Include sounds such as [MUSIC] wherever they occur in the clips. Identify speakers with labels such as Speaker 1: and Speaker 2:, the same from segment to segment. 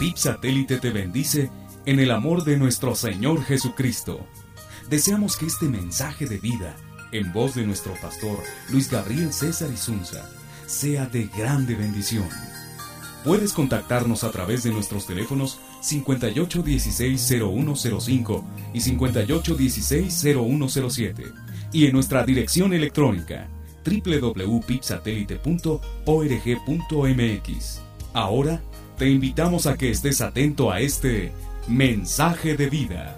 Speaker 1: PIB Satélite te bendice en el amor de nuestro Señor Jesucristo. Deseamos que este mensaje de vida, en voz de nuestro pastor Luis Gabriel César Isunza, sea de grande bendición. Puedes contactarnos a través de nuestros teléfonos 5816-0105 y 5816-0107 y en nuestra dirección electrónica www.pipsatélite.org.mx. Ahora te invitamos a que estés atento a este mensaje de vida.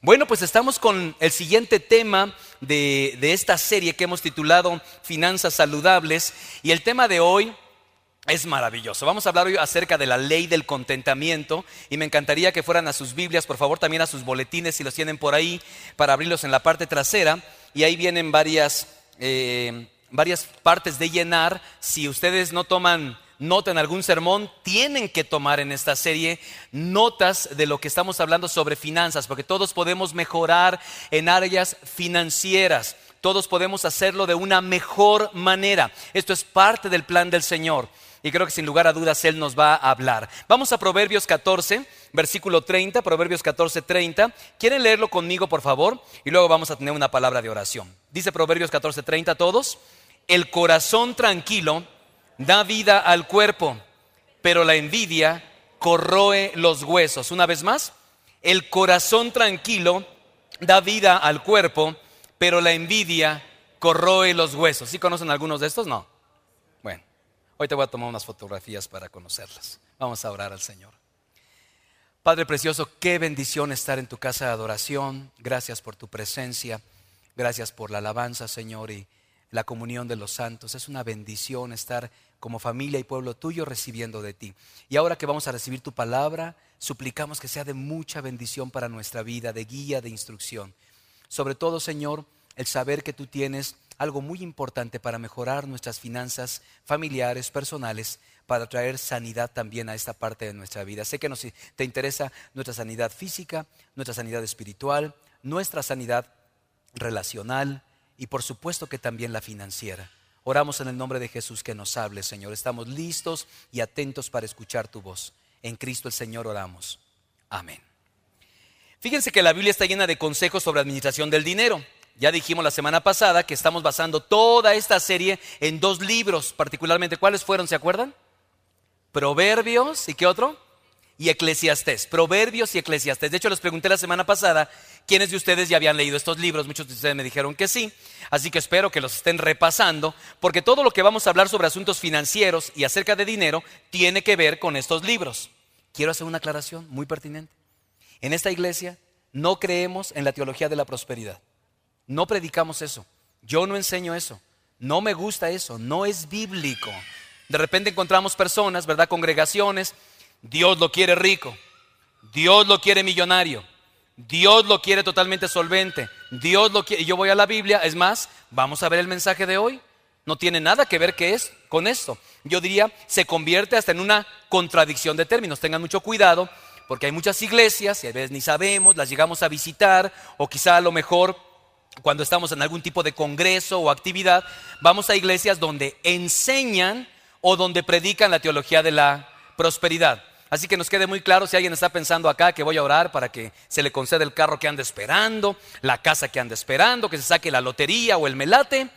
Speaker 2: Bueno, pues estamos con el siguiente tema de, de, esta serie que hemos titulado Finanzas Saludables y el tema de hoy es maravilloso. Vamos a hablar hoy acerca de la ley del contentamiento y me encantaría que fueran a sus Biblias, por favor también a sus boletines si los tienen por ahí para abrirlos en la parte trasera y ahí vienen varias, eh, varias partes de llenar. Si ustedes no toman nota en algún sermón, tienen que tomar en esta serie notas de lo que estamos hablando sobre finanzas, porque todos podemos mejorar en áreas financieras, todos podemos hacerlo de una mejor manera. Esto es parte del plan del Señor. Y creo que sin lugar a dudas Él nos va a hablar. Vamos a Proverbios 14, versículo 30, Proverbios 14, 30. ¿Quieren leerlo conmigo, por favor? Y luego vamos a tener una palabra de oración. Dice Proverbios 14, 30 todos. El corazón tranquilo da vida al cuerpo, pero la envidia corroe los huesos. Una vez más, el corazón tranquilo da vida al cuerpo, pero la envidia corroe los huesos. ¿Sí conocen algunos de estos? No. Hoy te voy a tomar unas fotografías para conocerlas. Vamos a orar al Señor. Padre precioso, qué bendición estar en tu casa de adoración. Gracias por tu presencia. Gracias por la alabanza, Señor, y la comunión de los santos. Es una bendición estar como familia y pueblo tuyo recibiendo de ti. Y ahora que vamos a recibir tu palabra, suplicamos que sea de mucha bendición para nuestra vida, de guía, de instrucción. Sobre todo, Señor, el saber que tú tienes algo muy importante para mejorar nuestras finanzas familiares, personales, para traer sanidad también a esta parte de nuestra vida. Sé que nos, te interesa nuestra sanidad física, nuestra sanidad espiritual, nuestra sanidad relacional y por supuesto que también la financiera. Oramos en el nombre de Jesús que nos hable, Señor. Estamos listos y atentos para escuchar tu voz. En Cristo el Señor oramos. Amén. Fíjense que la Biblia está llena de consejos sobre administración del dinero. Ya dijimos la semana pasada que estamos basando toda esta serie en dos libros, particularmente. ¿Cuáles fueron? ¿Se acuerdan? Proverbios y qué otro? Y Eclesiastés. Proverbios y Eclesiastés. De hecho, les pregunté la semana pasada quiénes de ustedes ya habían leído estos libros. Muchos de ustedes me dijeron que sí. Así que espero que los estén repasando, porque todo lo que vamos a hablar sobre asuntos financieros y acerca de dinero tiene que ver con estos libros. Quiero hacer una aclaración muy pertinente. En esta iglesia no creemos en la teología de la prosperidad. No predicamos eso. Yo no enseño eso. No me gusta eso. No es bíblico. De repente encontramos personas, ¿verdad? Congregaciones. Dios lo quiere rico. Dios lo quiere millonario. Dios lo quiere totalmente solvente. Dios lo quiere. Yo voy a la Biblia. Es más, vamos a ver el mensaje de hoy. No tiene nada que ver que es con esto. Yo diría, se convierte hasta en una contradicción de términos. Tengan mucho cuidado porque hay muchas iglesias y a veces ni sabemos, las llegamos a visitar o quizá a lo mejor cuando estamos en algún tipo de congreso o actividad, vamos a iglesias donde enseñan o donde predican la teología de la prosperidad. Así que nos quede muy claro si alguien está pensando acá que voy a orar para que se le conceda el carro que anda esperando, la casa que anda esperando, que se saque la lotería o el melate,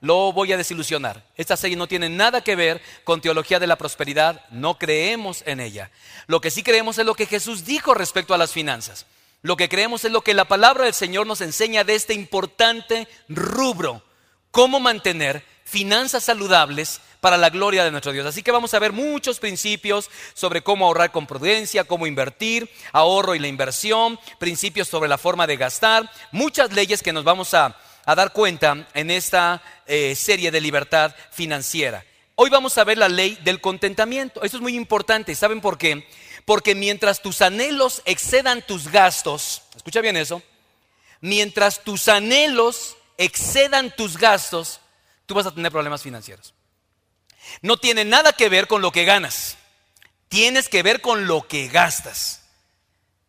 Speaker 2: lo voy a desilusionar. Esta serie no tiene nada que ver con teología de la prosperidad, no creemos en ella. Lo que sí creemos es lo que Jesús dijo respecto a las finanzas. Lo que creemos es lo que la palabra del Señor nos enseña de este importante rubro, cómo mantener finanzas saludables para la gloria de nuestro Dios. Así que vamos a ver muchos principios sobre cómo ahorrar con prudencia, cómo invertir, ahorro y la inversión, principios sobre la forma de gastar, muchas leyes que nos vamos a, dar cuenta en esta eh, serie de libertad financiera. Hoy vamos a ver la ley del contentamiento. Esto es muy importante. ¿Saben por qué? Porque mientras tus anhelos excedan tus gastos, escucha bien eso, mientras tus anhelos excedan tus gastos, tú vas a tener problemas financieros. No tiene nada que ver con lo que ganas. Tienes que ver con lo que gastas.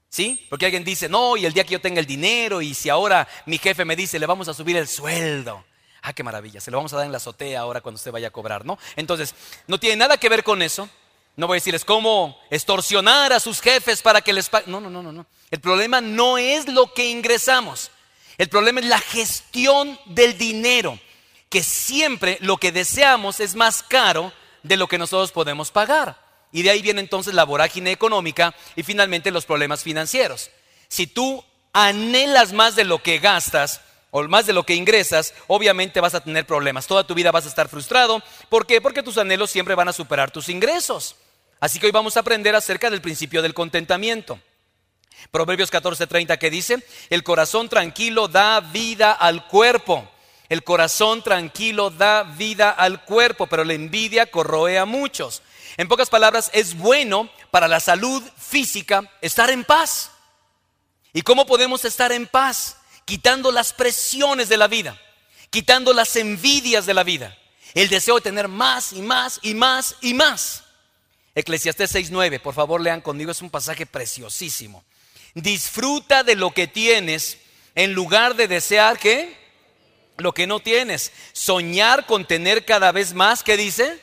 Speaker 2: ¿Sí? Porque alguien dice, no, y el día que yo tenga el dinero, y si ahora mi jefe me dice, le vamos a subir el sueldo. Ah, qué maravilla, se lo vamos a dar en la azotea ahora cuando usted vaya a cobrar, ¿no? Entonces, no tiene nada que ver con eso. No voy a decirles cómo extorsionar a sus jefes para que les paguen. No, no, no, no, no. El problema no es lo que ingresamos. El problema es la gestión del dinero, que siempre lo que deseamos es más caro de lo que nosotros podemos pagar. Y de ahí viene entonces la vorágine económica y finalmente los problemas financieros. Si tú anhelas más de lo que gastas o más de lo que ingresas, obviamente vas a tener problemas. Toda tu vida vas a estar frustrado. ¿Por qué? Porque tus anhelos siempre van a superar tus ingresos. Así que hoy vamos a aprender acerca del principio del contentamiento. Proverbios 14:30 que dice, el corazón tranquilo da vida al cuerpo. El corazón tranquilo da vida al cuerpo, pero la envidia corroe a muchos. En pocas palabras, es bueno para la salud física estar en paz. ¿Y cómo podemos estar en paz? Quitando las presiones de la vida, quitando las envidias de la vida, el deseo de tener más y más y más y más. Eclesiastés 6:9, por favor lean conmigo, es un pasaje preciosísimo. Disfruta de lo que tienes en lugar de desear que lo que no tienes. Soñar con tener cada vez más, ¿qué dice?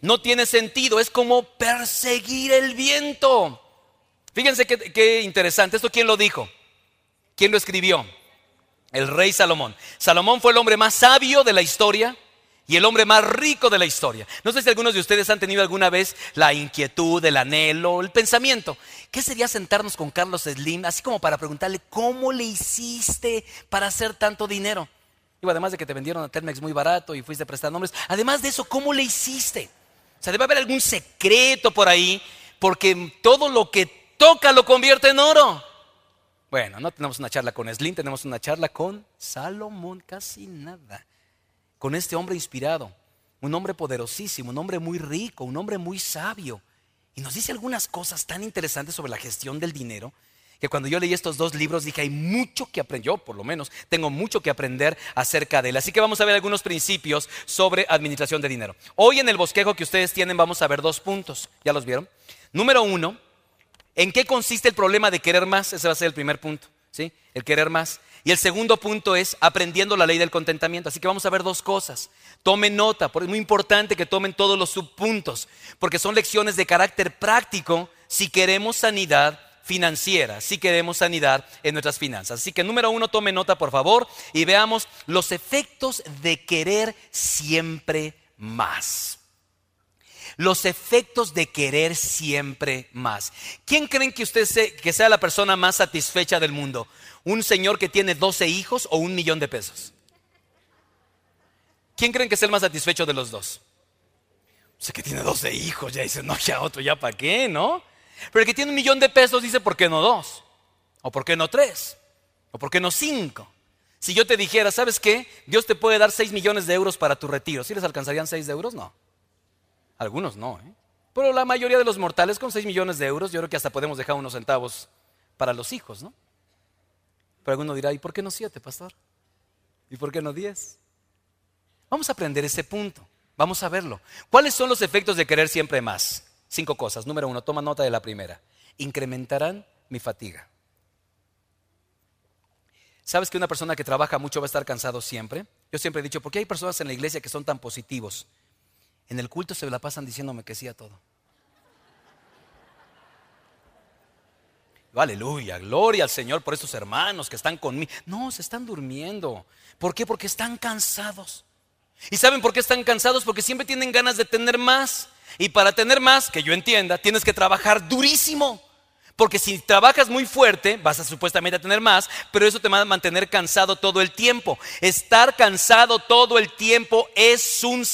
Speaker 2: no tiene sentido, es como perseguir el viento. Fíjense qué, interesante, ¿esto quién lo dijo? ¿Quién lo escribió? El rey Salomón. Salomón fue el hombre más sabio de la historia y el hombre más rico de la historia. No sé si algunos de ustedes han tenido alguna vez la inquietud, el anhelo, el pensamiento. ¿Qué sería sentarnos con Carlos Slim así como para preguntarle cómo le hiciste para hacer tanto dinero? Digo, además de que te vendieron a Telmex muy barato y fuiste a prestar nombres, además de eso, ¿cómo le hiciste? O sea, debe haber algún secreto por ahí, porque todo lo que toca lo convierte en oro. Bueno, no tenemos una charla con Slim, tenemos una charla con Salomón, casi nada. Con este hombre inspirado, un hombre poderosísimo, un hombre muy rico, un hombre muy sabio. Y nos dice algunas cosas tan interesantes sobre la gestión del dinero que cuando yo leí estos dos libros dije, hay mucho que aprender, yo por lo menos tengo mucho que aprender acerca de él. Así que vamos a ver algunos principios sobre administración de dinero. Hoy en el bosquejo que ustedes tienen vamos a ver dos puntos, ¿ya los vieron? Número uno, ¿en qué consiste el problema de querer más? Ese va a ser el primer punto, ¿sí? El querer más. Y el segundo punto es aprendiendo la ley del contentamiento. Así que vamos a ver dos cosas. Tomen nota, porque es muy importante que tomen todos los subpuntos, porque son lecciones de carácter práctico si queremos sanidad financiera, si queremos sanidad en nuestras finanzas. Así que número uno, tome nota por favor y veamos los efectos de querer siempre más. Los efectos de querer siempre más. ¿Quién creen que usted que sea la persona más satisfecha del mundo? ¿Un señor que tiene 12 hijos o un millón de pesos? ¿Quién creen que es el más satisfecho de los dos? O sea, que tiene 12 hijos, ya dice, no, ya otro, ya para qué, ¿no? Pero el que tiene un millón de pesos dice, ¿por qué no dos? ¿O por qué no tres? ¿O por qué no cinco? Si yo te dijera, ¿sabes qué? Dios te puede dar seis millones de euros para tu retiro. ¿Sí les alcanzarían seis de euros? No. Algunos no, ¿eh? Pero la mayoría de los mortales con seis millones de euros, yo creo que hasta podemos dejar unos centavos para los hijos, ¿no? Pero alguno dirá, ¿y por qué no siete, pastor? ¿Y por qué no diez? Vamos a aprender ese punto. Vamos a verlo. ¿Cuáles son los efectos de querer siempre más? Cinco cosas. Número uno, toma nota de la primera. Incrementarán mi fatiga. ¿Sabes que una persona que trabaja mucho va a estar cansado siempre? Yo siempre he dicho, ¿por qué hay personas en la iglesia que son tan positivos? En el culto se la pasan diciéndome que sí a todo. Aleluya, gloria al Señor por esos hermanos que están conmigo. No, se están durmiendo. ¿Por qué? Porque están cansados. ¿Y saben por qué están cansados? Porque siempre tienen ganas de tener más. Y para tener más, que yo entienda, tienes que trabajar durísimo. Porque si trabajas muy fuerte, vas a supuestamente tener más, pero eso te va a mantener cansado todo el tiempo. Estar cansado todo el tiempo es un,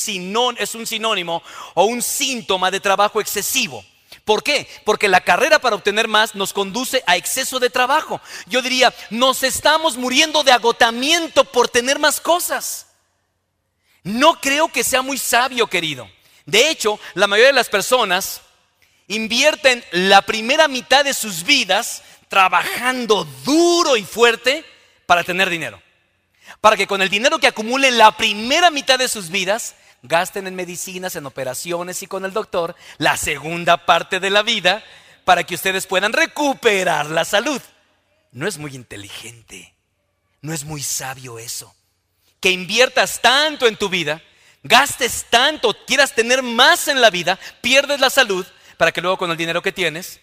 Speaker 2: es un sinónimo o un síntoma de trabajo excesivo. ¿Por qué? Porque la carrera para obtener más nos conduce a exceso de trabajo. Yo diría, nos estamos muriendo de agotamiento por tener más cosas. No creo que sea muy sabio, querido. De hecho, la mayoría de las personas invierten la primera mitad de sus vidas trabajando duro y fuerte para tener dinero. Para que con el dinero que acumulen la primera mitad de sus vidas, gasten en medicinas, en operaciones y con el doctor, la segunda parte de la vida para que ustedes puedan recuperar la salud. No es muy inteligente, no es muy sabio eso. Que inviertas tanto en tu vida, gastes tanto, quieras tener más en la vida, pierdes la salud para que luego con el dinero que tienes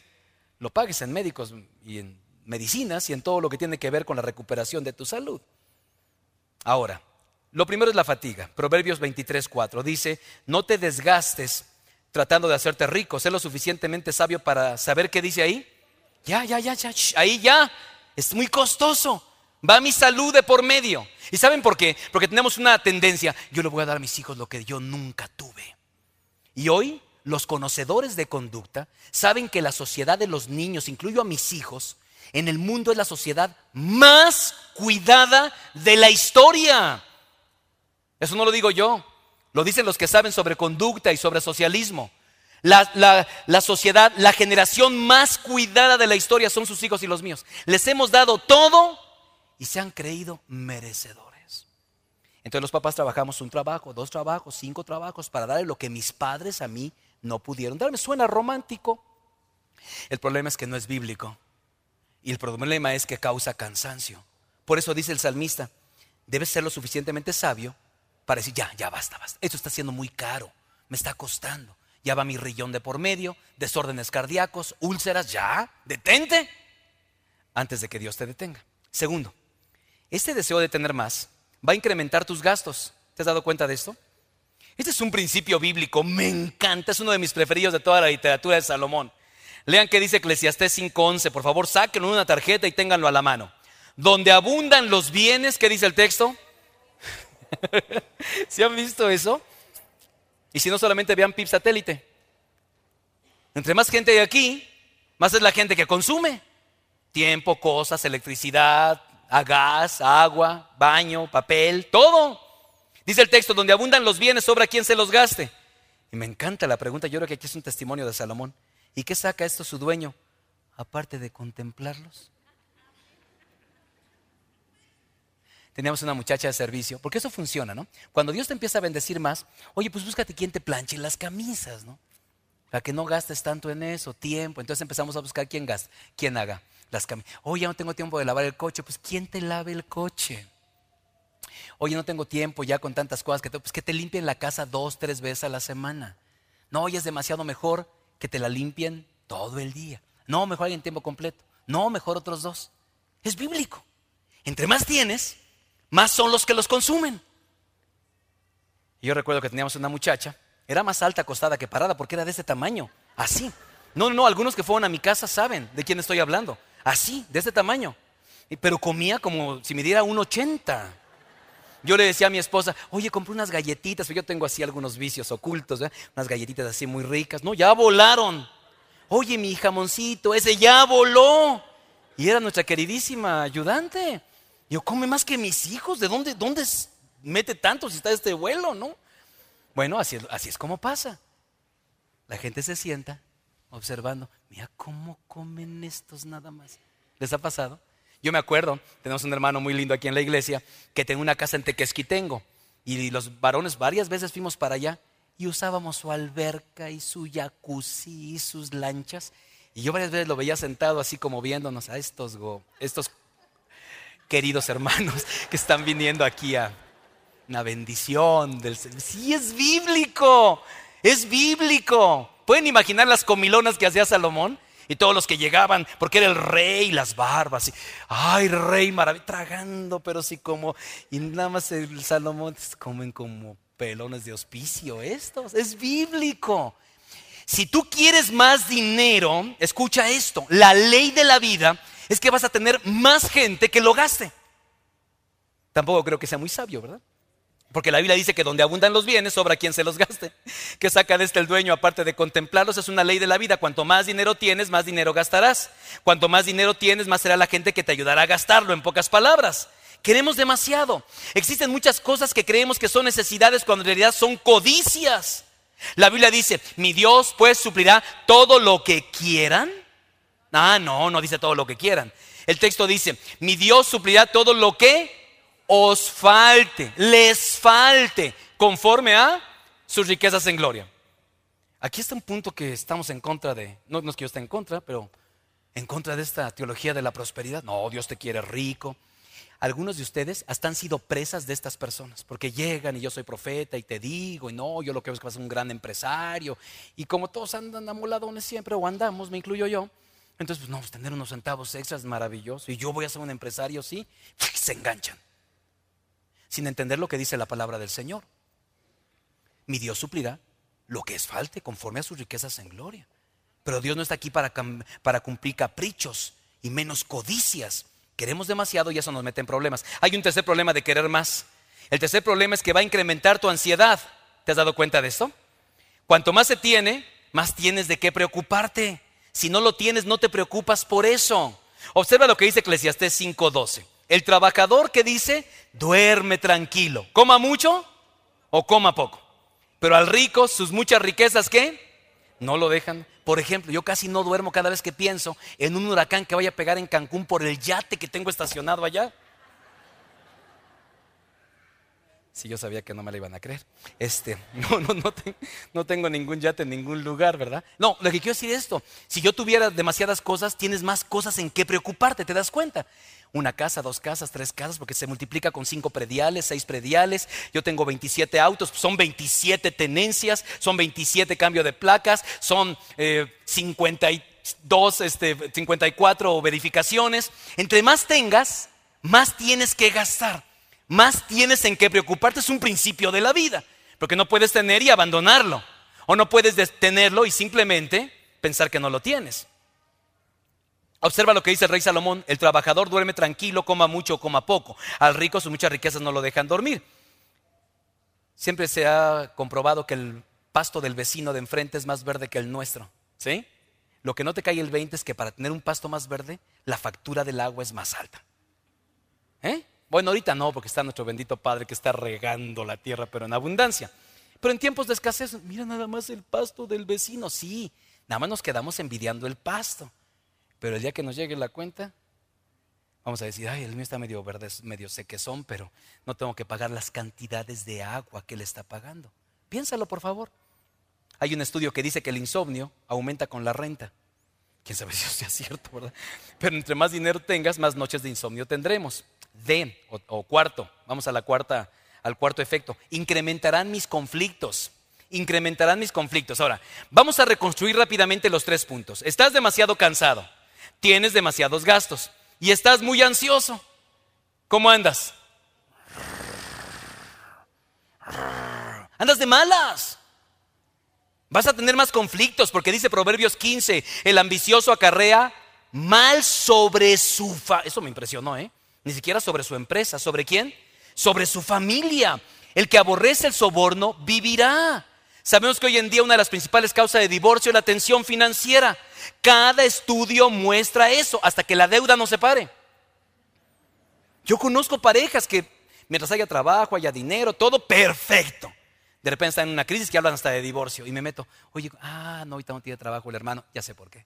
Speaker 2: lo pagues en médicos y en medicinas y en todo lo que tiene que ver con la recuperación de tu salud. Ahora, lo primero es la fatiga. Proverbios 23:4 dice, "No te desgastes tratando de hacerte rico, sé lo suficientemente sabio para saber qué dice ahí." Ya, ya, ya, ya, ahí ya. Es muy costoso. Va mi salud de por medio. ¿Y saben por qué? Porque tenemos una tendencia, yo le voy a dar a mis hijos lo que yo nunca tuve. Y hoy los conocedores de conducta saben que la sociedad de los niños, incluyo a mis hijos, en el mundo es la sociedad más cuidada de la historia. Eso no lo digo yo, lo dicen los que saben sobre conducta y sobre socialismo. La, la, sociedad, la generación más cuidada de la historia son sus hijos y los míos. Les hemos dado todo y se han creído merecedores. Entonces los papás trabajamos un trabajo, dos trabajos, cinco trabajos para darle lo que mis padres a mí no pudieron darme. Suena romántico. El problema es que no es bíblico. Y el problema es que causa cansancio. Por eso dice el salmista, debes ser lo suficientemente sabio para decir, ya, ya basta, basta. Esto está siendo muy caro, me está costando. Ya va mi rillón de por medio, desórdenes cardíacos, úlceras, ya, detente antes de que Dios te detenga. Segundo, este deseo de tener más va a incrementar tus gastos. ¿Te has dado cuenta de esto? Este es un principio bíblico, me encanta, es uno de mis preferidos de toda la literatura de Salomón. Lean qué dice Eclesiastés 5:11, por favor, sáquenlo una tarjeta y ténganlo a la mano. Donde abundan los bienes, ¿qué dice el texto? [LAUGHS] ¿Se han visto eso? Y si no, solamente vean PIB satélite. Entre más gente hay aquí, más es la gente que consume. Tiempo, cosas, electricidad, gas, agua, baño, papel, todo. Dice el texto, donde abundan los bienes, sobra quien se los gaste. Y me encanta la pregunta, yo creo que aquí es un testimonio de Salomón. ¿Y qué saca esto su dueño? Aparte de contemplarlos. Teníamos una muchacha de servicio, porque eso funciona, ¿no? Cuando Dios te empieza a bendecir más, oye, pues búscate quien te planche las camisas, ¿no? Para que no gastes tanto en eso, tiempo. Entonces empezamos a buscar quién gasta, quién haga las camisas. Oye, ya no tengo tiempo de lavar el coche, pues ¿quién te lave el coche? Oye, no tengo tiempo ya con tantas cosas que, pues que te limpien la casa dos, tres veces a la semana. No, oye, es demasiado mejor que te la limpien todo el día. No, mejor en tiempo completo. No, mejor otros dos. Es bíblico. Entre más tienes, más son los que los consumen. yo recuerdo que teníamos una muchacha, era más alta acostada que parada porque era de ese tamaño, así. No, no, algunos que fueron a mi casa saben de quién estoy hablando. Así, de ese tamaño. Pero comía como si me diera un 80. Yo le decía a mi esposa, oye, compré unas galletitas, yo tengo así algunos vicios ocultos, unas galletitas así muy ricas. No, ya volaron. Oye, mi jamoncito, ese ya voló. Y era nuestra queridísima ayudante. Yo, come más que mis hijos, ¿de dónde, dónde mete tanto si está este vuelo, no? Bueno, así es, así es como pasa. La gente se sienta observando, mira cómo comen estos nada más. ¿Les ha pasado? Yo me acuerdo, tenemos un hermano muy lindo aquí en la iglesia que tenía una casa en Tequesquitengo y los varones varias veces fuimos para allá y usábamos su alberca y su jacuzzi y sus lanchas. Y yo varias veces lo veía sentado así como viéndonos a estos, estos queridos hermanos [LAUGHS] que están viniendo aquí a una bendición del. Sí, es bíblico, es bíblico. ¿Pueden imaginar las comilonas que hacía Salomón? Y todos los que llegaban, porque era el rey, las barbas, y, ay, rey maravilloso, tragando, pero sí como, y nada más el Salomón comen como pelones de hospicio estos, es bíblico. Si tú quieres más dinero, escucha esto, la ley de la vida es que vas a tener más gente que lo gaste. Tampoco creo que sea muy sabio, ¿verdad? Porque la Biblia dice que donde abundan los bienes, sobra quien se los gaste. [LAUGHS] ¿Qué saca de este el dueño aparte de contemplarlos? Es una ley de la vida. Cuanto más dinero tienes, más dinero gastarás. Cuanto más dinero tienes, más será la gente que te ayudará a gastarlo, en pocas palabras. Queremos demasiado. Existen muchas cosas que creemos que son necesidades cuando en realidad son codicias. La Biblia dice, mi Dios pues suplirá todo lo que quieran. Ah, no, no dice todo lo que quieran. El texto dice, mi Dios suplirá todo lo que os falte, les falte, conforme a sus riquezas en gloria. Aquí está un punto que estamos en contra de, no, no es que yo esté en contra, pero en contra de esta teología de la prosperidad. No, Dios te quiere rico. Algunos de ustedes hasta han sido presas de estas personas, porque llegan y yo soy profeta y te digo, y no, yo lo que veo es que vas a ser un gran empresario. Y como todos andan amoladones siempre, o andamos, me incluyo yo, entonces, pues no, pues tener unos centavos extras es maravilloso. Y yo voy a ser un empresario, sí, [LAUGHS] se enganchan. Sin entender lo que dice la palabra del Señor. Mi Dios suplirá lo que es falte conforme a sus riquezas en gloria. Pero Dios no está aquí para, para cumplir caprichos y menos codicias. Queremos demasiado y eso nos mete en problemas. Hay un tercer problema de querer más. El tercer problema es que va a incrementar tu ansiedad. ¿Te has dado cuenta de esto? Cuanto más se tiene, más tienes de qué preocuparte. Si no lo tienes, no te preocupas por eso. Observa lo que dice Eclesiastés 5:12. El trabajador que dice, duerme tranquilo, coma mucho o coma poco. Pero al rico, sus muchas riquezas, ¿qué? No lo dejan. Por ejemplo, yo casi no duermo cada vez que pienso en un huracán que vaya a pegar en Cancún por el yate que tengo estacionado allá. Si yo sabía que no me la iban a creer. Este, [LAUGHS] no, no, no, no, tengo ningún yate en ningún lugar, ¿verdad? No, lo que quiero decir es esto. Si yo tuviera demasiadas cosas, tienes más cosas en qué preocuparte, ¿te das cuenta? Una casa, dos casas, tres casas, porque se multiplica con cinco prediales, seis prediales. Yo tengo 27 autos, son 27 tenencias, son 27 cambios de placas, son 52, eh, este, 54 verificaciones. Entre más tengas, más tienes que gastar más tienes en qué preocuparte. Es un principio de la vida, porque no puedes tener y abandonarlo. O no puedes tenerlo y simplemente pensar que no lo tienes. Observa lo que dice el rey Salomón, el trabajador duerme tranquilo, coma mucho o coma poco. Al rico sus muchas riquezas no lo dejan dormir. Siempre se ha comprobado que el pasto del vecino de enfrente es más verde que el nuestro. ¿Sí? Lo que no te cae el 20 es que para tener un pasto más verde, la factura del agua es más alta. ¿Eh? Bueno, ahorita no, porque está nuestro bendito Padre que está regando la tierra, pero en abundancia. Pero en tiempos de escasez, mira nada más el pasto del vecino. Sí, nada más nos quedamos envidiando el pasto. Pero el día que nos llegue la cuenta, vamos a decir, ay, el mío está medio verde, medio sequezón, pero no tengo que pagar las cantidades de agua que él está pagando. Piénsalo, por favor. Hay un estudio que dice que el insomnio aumenta con la renta. Quién sabe si eso sea cierto, ¿verdad? Pero entre más dinero tengas, más noches de insomnio tendremos. D o, cuarto, vamos a la cuarta, al cuarto efecto, incrementarán mis conflictos. Incrementarán mis conflictos. Ahora, vamos a reconstruir rápidamente los tres puntos. Estás demasiado cansado, tienes demasiados gastos y estás muy ansioso. ¿Cómo andas? Andas de malas. Vas a tener más conflictos porque dice Proverbios 15, el ambicioso acarrea mal sobre su... Fa Eso me impresionó, ¿eh? Ni siquiera sobre su empresa. ¿Sobre quién? Sobre su familia. El que aborrece el soborno vivirá. Sabemos que hoy en día una de las principales causas de divorcio es la tensión financiera. Cada estudio muestra eso hasta que la deuda no se pare. Yo conozco parejas que mientras haya trabajo, haya dinero, todo perfecto. De repente están en una crisis que hablan hasta de divorcio y me meto, oye, ah, no, ahorita no tiene trabajo el hermano, ya sé por qué.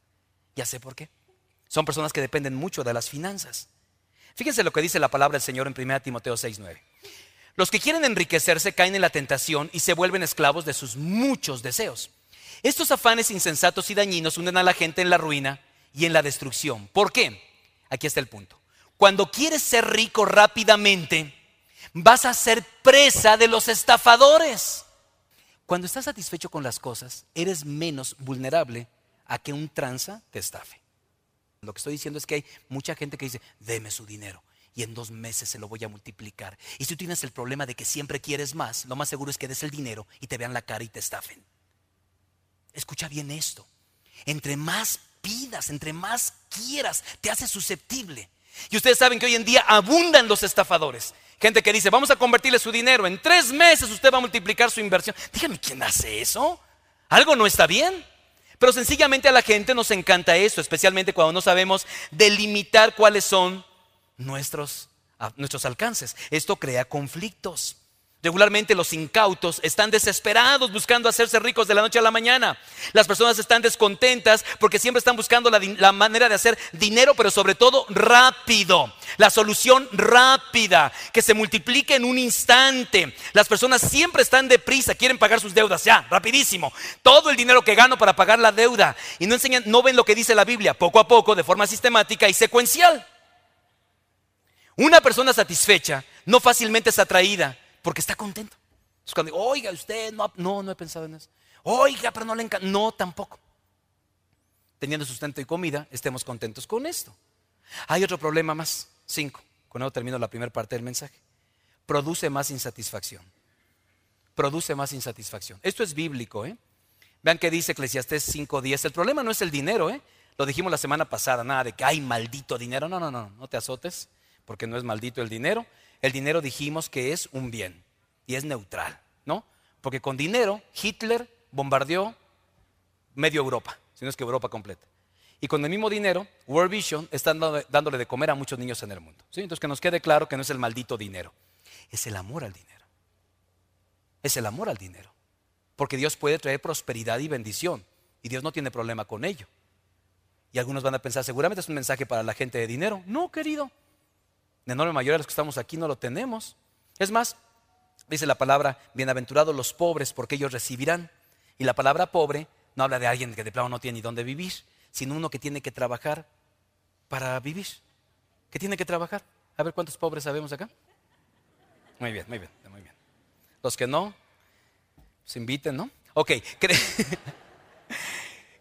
Speaker 2: Ya sé por qué. Son personas que dependen mucho de las finanzas. Fíjense lo que dice la palabra del Señor en 1 Timoteo 6:9. Los que quieren enriquecerse caen en la tentación y se vuelven esclavos de sus muchos deseos. Estos afanes insensatos y dañinos hunden a la gente en la ruina y en la destrucción. ¿Por qué? Aquí está el punto. Cuando quieres ser rico rápidamente, vas a ser presa de los estafadores. Cuando estás satisfecho con las cosas, eres menos vulnerable a que un tranza te estafe. Lo que estoy diciendo es que hay mucha gente que dice, deme su dinero y en dos meses se lo voy a multiplicar. Y si tú tienes el problema de que siempre quieres más, lo más seguro es que des el dinero y te vean la cara y te estafen. Escucha bien esto. Entre más pidas, entre más quieras, te hace susceptible. Y ustedes saben que hoy en día abundan los estafadores. Gente que dice, vamos a convertirle su dinero. En tres meses usted va a multiplicar su inversión. Dígame, ¿quién hace eso? ¿Algo no está bien? Pero sencillamente a la gente nos encanta eso, especialmente cuando no sabemos delimitar cuáles son nuestros, nuestros alcances. Esto crea conflictos. Regularmente los incautos están desesperados buscando hacerse ricos de la noche a la mañana. Las personas están descontentas porque siempre están buscando la, la, manera de hacer dinero, pero sobre todo rápido. la solución rápida, que se multiplique en un instante. Las personas siempre están deprisa, quieren pagar sus deudas ya, rapidísimo. Todo el dinero que gano para pagar la deuda. Y no enseñan, no ven lo que dice la Biblia, poco a poco, de forma sistemática y secuencial. Una persona satisfecha no fácilmente es atraída porque está contento. Es cuando oiga, usted no, no, no he pensado en eso. Oiga, pero no le encanta. No, tampoco. Teniendo sustento y comida, estemos contentos con esto. Hay otro problema más. Cinco. Con eso termino la primera parte del mensaje. Produce más insatisfacción. Produce más insatisfacción. Esto es bíblico, ¿eh? Vean que dice Eclesiastés 5.10. El problema no es el dinero, ¿eh? Lo dijimos la semana pasada, nada de que hay maldito dinero. No, no, no, no te azotes, porque no es maldito el dinero. El dinero dijimos que es un bien y es neutral, ¿no? Porque con dinero Hitler bombardeó medio Europa, si no es que Europa completa. Y con el mismo dinero, World Vision está dándole de comer a muchos niños en el mundo. Entonces que nos quede claro que no es el maldito dinero, es el amor al dinero. Es el amor al dinero. Porque Dios puede traer prosperidad y bendición. Y Dios no tiene problema con ello. Y algunos van a pensar, seguramente es un mensaje para la gente de dinero. No, querido. La enorme mayoría de los que estamos aquí no lo tenemos. Es más, dice la palabra, bienaventurados los pobres porque ellos recibirán. Y la palabra pobre no habla de alguien que de plano no tiene ni dónde vivir, sino uno que tiene que trabajar para vivir. Que tiene que trabajar. A ver cuántos pobres sabemos acá. Muy bien, muy bien, muy bien. Los que no, se inviten, ¿no? Ok. [LAUGHS]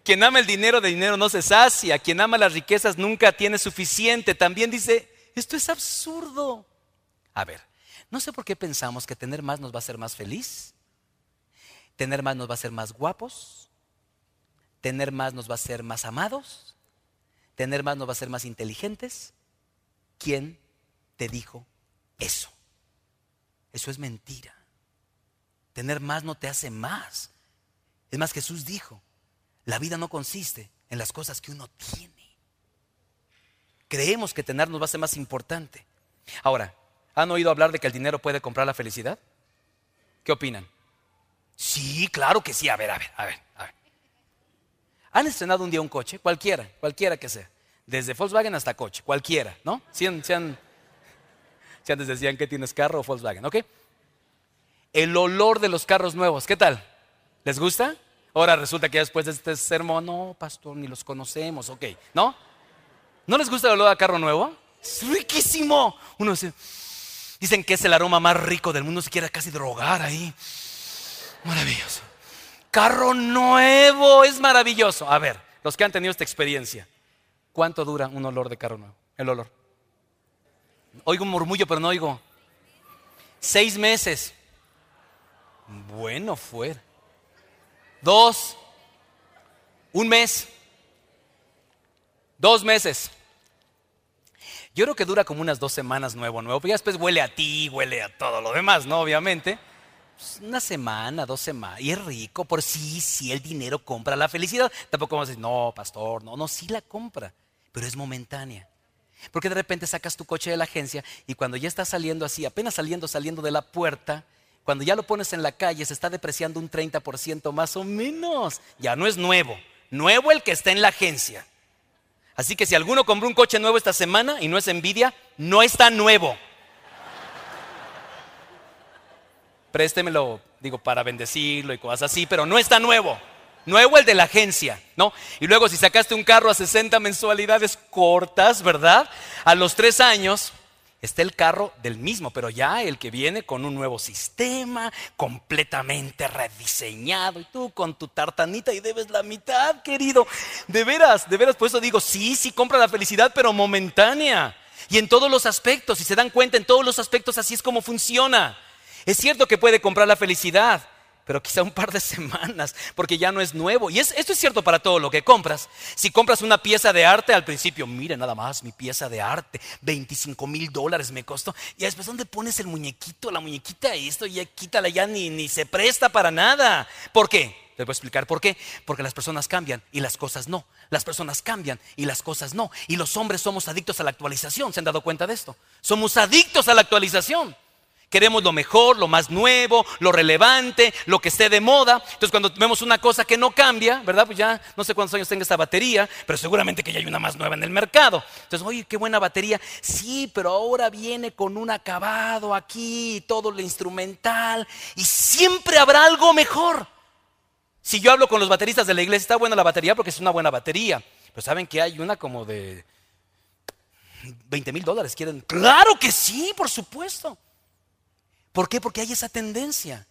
Speaker 2: Quien ama el dinero, de dinero no se sacia. Quien ama las riquezas nunca tiene suficiente. También dice, esto es absurdo. A ver, no sé por qué pensamos que tener más nos va a hacer más feliz. Tener más nos va a hacer más guapos. Tener más nos va a hacer más amados. Tener más nos va a hacer más inteligentes. ¿Quién te dijo eso? Eso es mentira. Tener más no te hace más. Es más, Jesús dijo, la vida no consiste en las cosas que uno tiene. Creemos que tener nos va a ser más importante. Ahora, ¿han oído hablar de que el dinero puede comprar la felicidad? ¿Qué opinan? Sí, claro que sí. A ver, a ver, a ver, a ver. ¿Han estrenado un día un coche? Cualquiera, cualquiera que sea. Desde Volkswagen hasta coche, cualquiera, ¿no? Si, antes decían que tienes carro o Volkswagen, ¿ok? El olor de los carros nuevos, ¿qué tal? ¿Les gusta? Ahora resulta que después de este sermón, no, pastor, ni los conocemos, ok, ¿no? ¿No les gusta el olor a carro nuevo? Es riquísimo. Uno dice, dicen que es el aroma más rico del mundo, se quiere casi drogar ahí. Maravilloso. Carro nuevo, es maravilloso. A ver, los que han tenido esta experiencia, ¿cuánto dura un olor de carro nuevo? El olor. Oigo un murmullo, pero no oigo. Seis meses. Bueno, fuera. Dos. Un mes. Dos meses. Yo creo que dura como unas dos semanas nuevo, nuevo. ya después huele a ti, huele a todo lo demás, ¿no? Obviamente. Pues, una semana, dos semanas. Y es rico, por sí, sí, el dinero compra la felicidad. Tampoco vamos a decir, no, pastor, no, no, sí la compra, pero es momentánea. Porque de repente sacas tu coche de la agencia y cuando ya estás saliendo así, apenas saliendo, saliendo de la puerta, cuando ya lo pones en la calle, se está depreciando un 30% más o menos. Ya no es nuevo. Nuevo el que está en la agencia. Así que si alguno compró un coche nuevo esta semana y no es envidia, no está nuevo. Préstemelo, digo, para bendecirlo y cosas así, pero no está nuevo. Nuevo el de la agencia, ¿no? Y luego si sacaste un carro a 60 mensualidades cortas, ¿verdad? A los tres años, está el carro del mismo, pero ya el que viene con un nuevo sistema, completamente rediseñado, y tú con tu tartanita y debes la mitad, querido. De veras, de veras, por eso digo, sí, sí compra la felicidad, pero momentánea. Y en todos los aspectos, si se dan cuenta, en todos los aspectos así es como funciona. Es cierto que puede comprar la felicidad, pero quizá un par de semanas, porque ya no es nuevo. Y esto es cierto para todo lo que compras. Si compras una pieza de arte al principio, mire nada más mi pieza de arte, 25 mil dólares me costó. Y después, ¿dónde pones el muñequito, la muñequita? Y esto ya quítala, ya ni, ni se presta para nada. ¿Por qué? Te voy a explicar por qué. Porque las personas cambian y las cosas no. Las personas cambian y las cosas no. Y los hombres somos adictos a la actualización. ¿Se han dado cuenta de esto? Somos adictos a la actualización. Queremos lo mejor, lo más nuevo, lo relevante, lo que esté de moda. Entonces cuando vemos una cosa que no cambia, ¿verdad? Pues ya no sé cuántos años tenga esta batería, pero seguramente que ya hay una más nueva en el mercado. Entonces, oye, qué buena batería. Sí, pero ahora viene con un acabado aquí, todo lo instrumental, y siempre habrá algo mejor. Si yo hablo con los bateristas de la iglesia, está buena la batería porque es una buena batería. Pero saben que hay una como de 20 mil dólares. ¿Quieren? Claro que sí, por supuesto. ¿Por qué? Porque hay esa tendencia.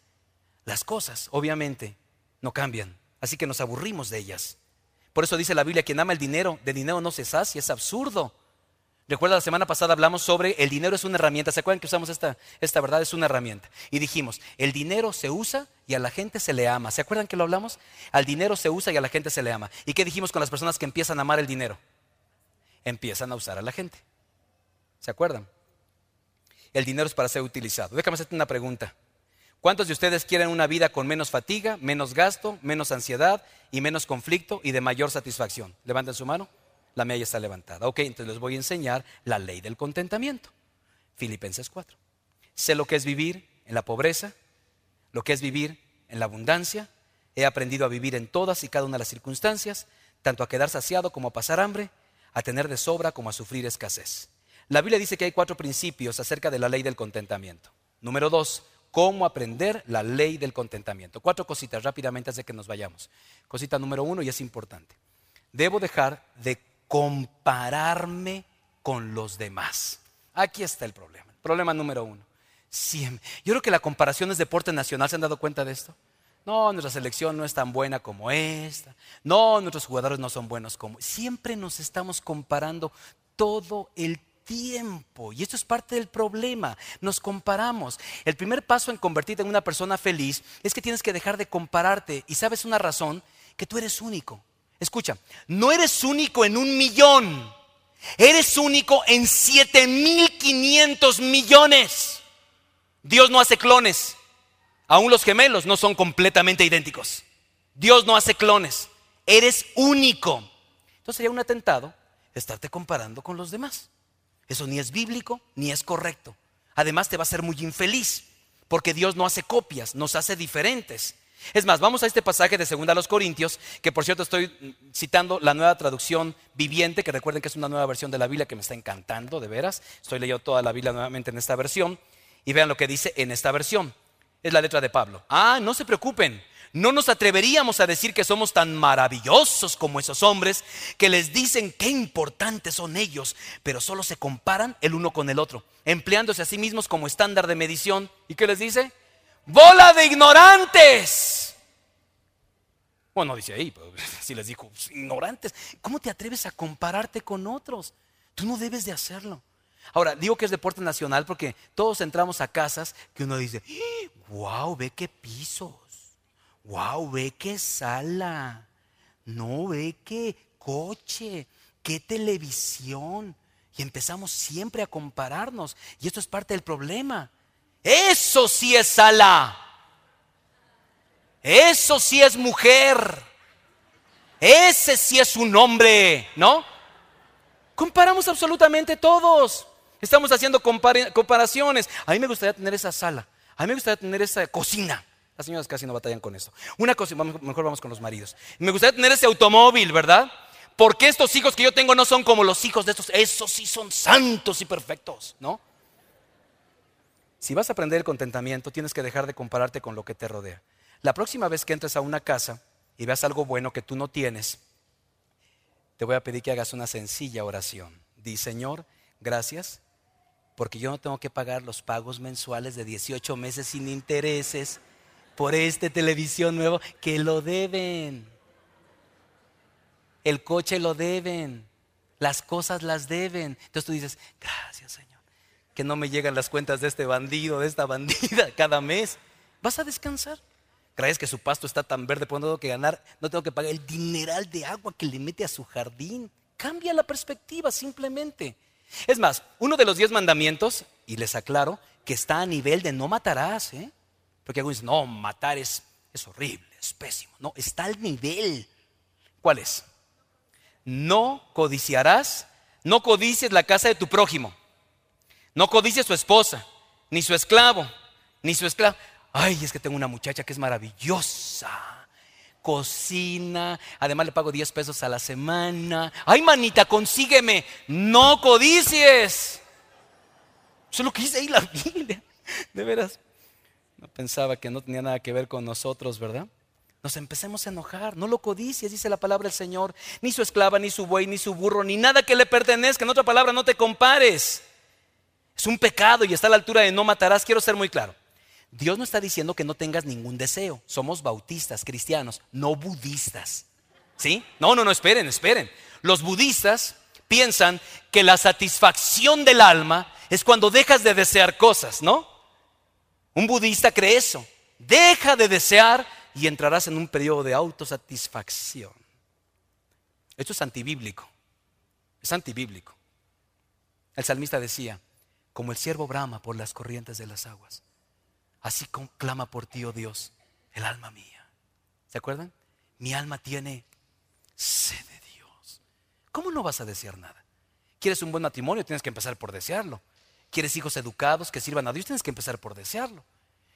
Speaker 2: Las cosas, obviamente, no cambian, así que nos aburrimos de ellas. Por eso dice la Biblia, quien ama el dinero, de dinero no se sacia, es absurdo. Recuerda, la semana pasada hablamos sobre el dinero es una herramienta. ¿Se acuerdan que usamos esta, esta verdad? Es una herramienta. Y dijimos, el dinero se usa y a la gente se le ama. ¿Se acuerdan que lo hablamos? Al dinero se usa y a la gente se le ama. ¿Y qué dijimos con las personas que empiezan a amar el dinero? Empiezan a usar a la gente. ¿Se acuerdan? El dinero es para ser utilizado. Déjame hacerte una pregunta. ¿Cuántos de ustedes quieren una vida con menos fatiga, menos gasto, menos ansiedad y menos conflicto y de mayor satisfacción? Levanten su mano. La mía ya está levantada. Ok, entonces les voy a enseñar la ley del contentamiento. Filipenses 4. Sé lo que es vivir en la pobreza, lo que es vivir en la abundancia. He aprendido a vivir en todas y cada una de las circunstancias, tanto a quedar saciado como a pasar hambre, a tener de sobra como a sufrir escasez. La Biblia dice que hay cuatro principios acerca de la ley del contentamiento. Número dos, cómo aprender la ley del contentamiento. Cuatro cositas rápidamente antes de que nos vayamos. Cosita número uno y es importante. Debo dejar de compararme con los demás. Aquí está el problema. Problema número uno. Siempre. Yo creo que la comparación es deporte nacional. ¿Se han dado cuenta de esto? No, nuestra selección no es tan buena como esta. No, nuestros jugadores no son buenos como. Siempre nos estamos comparando todo el Y esto es parte del problema. Nos comparamos. El primer paso en convertirte en una persona feliz es que tienes que dejar de compararte. Y sabes una razón, que tú eres único. Escucha, no eres único en un millón. Eres único en 7500 millones. Dios no hace clones. Aún los gemelos no son completamente idénticos. Dios no hace clones. Eres único. Entonces sería un atentado estarte comparando con los demás. Eso ni es bíblico ni es correcto. Además te va a hacer muy infeliz, porque Dios no hace copias, nos hace diferentes. Es más, vamos a este pasaje de 2 los Corintios, que por cierto estoy citando la nueva traducción viviente, que recuerden que es una nueva versión de la Biblia que me está encantando, de veras. Estoy leyendo toda la Biblia nuevamente en esta versión. Y vean lo que dice en esta versión. Es la letra de Pablo. Ah, no se preocupen no nos atreveríamos a decir que somos tan maravillosos como esos hombres que les dicen qué importantes son ellos, pero solo se comparan el uno con el otro, empleándose a sí mismos como estándar de medición. ¿Y qué les dice? ¡Bola de ignorantes! Bueno, dice ahí, [LAUGHS] si les dijo, pues, ignorantes, ¿cómo te atreves a compararte con otros? Tú no debes de hacerlo. Ahora, digo que es deporte nacional porque todos entramos a casas que uno dice, wow, ve qué pisos wow, ve qué sala, no ve qué coche, qué televisión. Y empezamos siempre a compararnos. Y esto es parte del problema. Eso sí es sala. Eso sí es mujer. Ese sí es un hombre, ¿no? Comparamos absolutamente todos. Estamos haciendo comparaciones. A mí me gustaría tener esa sala. A mí me gustaría tener esa cocina. Las señoras casi no batallan con esto. Una cosa, mejor vamos con los maridos. Me gustaría tener ese automóvil, ¿verdad? Porque estos hijos que yo tengo no son como los hijos de estos. Esos sí son santos y perfectos, ¿no? Si vas a aprender el contentamiento, tienes que dejar de compararte con lo que te rodea. La próxima vez que entres a una casa y veas algo bueno que tú no tienes, te voy a pedir que hagas una sencilla oración. Di, Señor, gracias, porque yo no tengo que pagar los pagos mensuales de 18 meses sin intereses por este televisión nuevo que lo deben. El coche lo deben. Las cosas las deben. Entonces tú dices, gracias Señor, que no me llegan las cuentas de este bandido, de esta bandida [LAUGHS] cada mes. Vas a descansar. Gracias que su pasto está tan verde, pues no tengo que ganar, no tengo que pagar el dineral de agua que le mete a su jardín. Cambia la perspectiva simplemente. Es más, uno de los diez mandamientos, y les aclaro, que está a nivel de no matarás, ¿eh? Porque algunos dicen, no, matar es, es horrible, es pésimo. No, está al nivel. ¿Cuál es? No codiciarás, no codicies la casa de tu prójimo, no codicies tu esposa, ni su esclavo, ni su esclavo. Ay, es que tengo una muchacha que es maravillosa. Cocina, además le pago 10 pesos a la semana. Ay, manita, consígueme. No codicies. Eso es lo que dice ahí la Biblia. De veras. No pensaba que no tenía nada que ver con nosotros, ¿verdad? Nos empecemos a enojar. No lo codicies, dice la palabra del Señor. Ni su esclava, ni su buey, ni su burro, ni nada que le pertenezca. En otra palabra, no te compares. Es un pecado y está a la altura de no matarás. Quiero ser muy claro. Dios no está diciendo que no tengas ningún deseo. Somos bautistas, cristianos, no budistas. ¿Sí? No, no, no, esperen, esperen. Los budistas piensan que la satisfacción del alma es cuando dejas de desear cosas, ¿no? Un budista cree eso. Deja de desear y entrarás en un periodo de autosatisfacción. Esto es antibíblico. Es antibíblico. El salmista decía, como el siervo brama por las corrientes de las aguas, así clama por ti, oh Dios, el alma mía. ¿Se acuerdan? Mi alma tiene sed de Dios. ¿Cómo no vas a desear nada? ¿Quieres un buen matrimonio? Tienes que empezar por desearlo. ¿Quieres hijos educados que sirvan a Dios? Tienes que empezar por desearlo.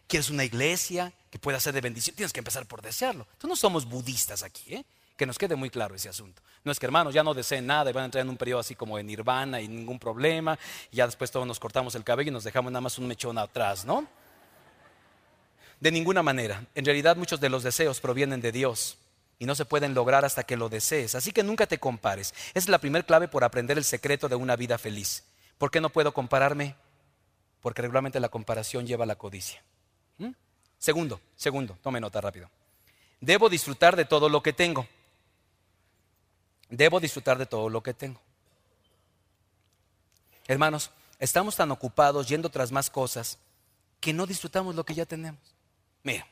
Speaker 2: ¿Quieres una iglesia que pueda ser de bendición? Tienes que empezar por desearlo. Entonces no somos budistas aquí, ¿eh? que nos quede muy claro ese asunto. No es que hermanos ya no deseen nada y van a entrar en un periodo así como de nirvana y ningún problema, y ya después todos nos cortamos el cabello y nos dejamos nada más un mechón atrás, ¿no? De ninguna manera. En realidad muchos de los deseos provienen de Dios y no se pueden lograr hasta que lo desees. Así que nunca te compares. Esa es la primera clave por aprender el secreto de una vida feliz. ¿Por qué no puedo compararme? Porque regularmente la comparación lleva a la codicia. ¿Mm? Segundo, segundo, tome nota rápido. Debo disfrutar de todo lo que tengo. Debo disfrutar de todo lo que tengo. Hermanos, estamos tan ocupados yendo tras más cosas que no disfrutamos lo que ya tenemos. Mira,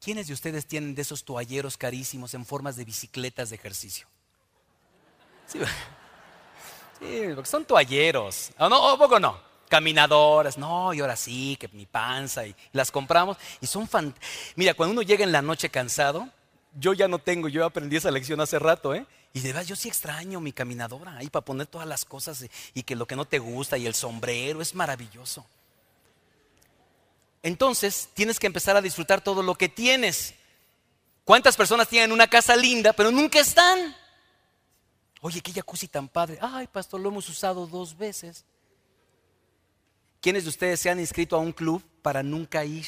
Speaker 2: ¿quiénes de ustedes tienen de esos toalleros carísimos en formas de bicicletas de ejercicio? Sí, porque son toalleros. ¿O no? ¿O poco no? Caminadoras, no, y ahora sí, que mi panza, y las compramos, y son fan... Mira, cuando uno llega en la noche cansado, yo ya no tengo, yo aprendí esa lección hace rato, ¿eh? Y de verdad yo sí extraño mi caminadora ahí para poner todas las cosas y que lo que no te gusta y el sombrero es maravilloso. Entonces tienes que empezar a disfrutar todo lo que tienes. ¿Cuántas personas tienen una casa linda pero nunca están? Oye, qué jacuzzi tan padre. Ay, pastor, lo hemos usado dos veces. ¿Quiénes de ustedes se han inscrito a un club para nunca ir?